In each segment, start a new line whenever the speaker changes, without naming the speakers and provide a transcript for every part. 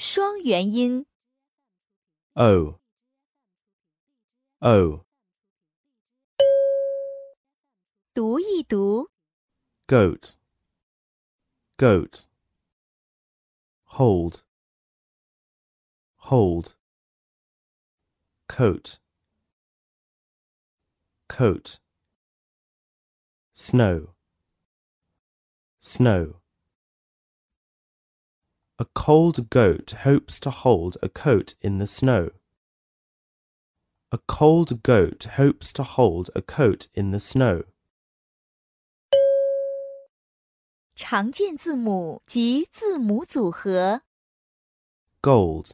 双元音。
O O
读一读
，goat goat hold hold coat coat snow snow A cold goat hopes to hold a coat in the snow. A cold goat hopes to hold a coat in the snow.
常见字母及字母组合。
gold,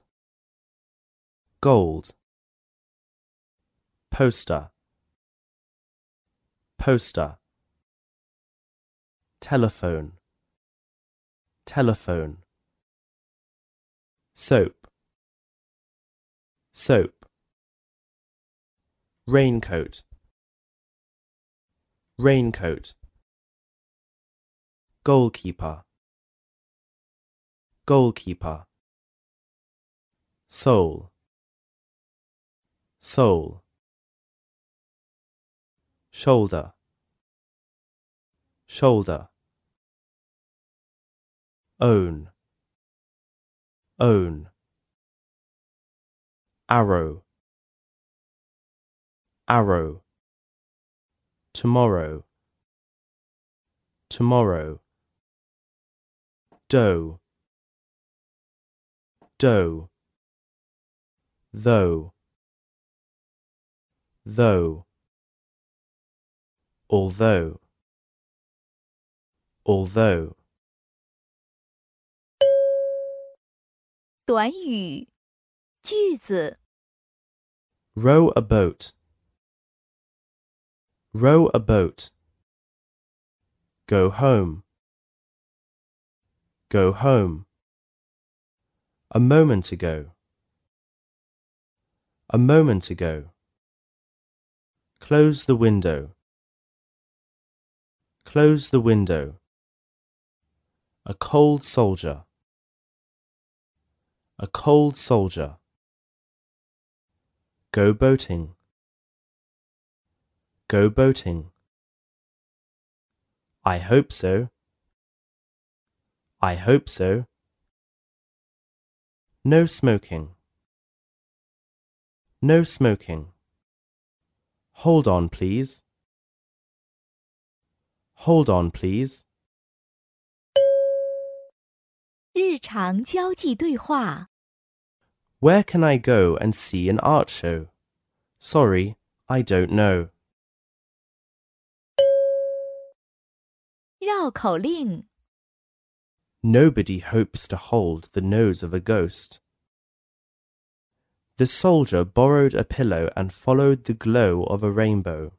gold, poster, poster, telephone, telephone, soap, soap, raincoat, raincoat, goalkeeper, goalkeeper. Soul. Soul. Shoulder. Shoulder. Own own. Arrow. Arrow. Tomorrow. Tomorrow. Dough dough though. Though. Although. Although
短语句子
row a boat row a boat go home go home a moment ago a moment ago close the window close the window a cold soldier a cold soldier. Go boating. Go boating. I hope so. I hope so. No smoking. No smoking. Hold on please. Hold on please
日常交际对话。
Where can I go and see an art show? Sorry, I don't know.
绕口令：
Nobody hopes to hold the nose of a ghost. The soldier borrowed a pillow and followed the glow of a rainbow.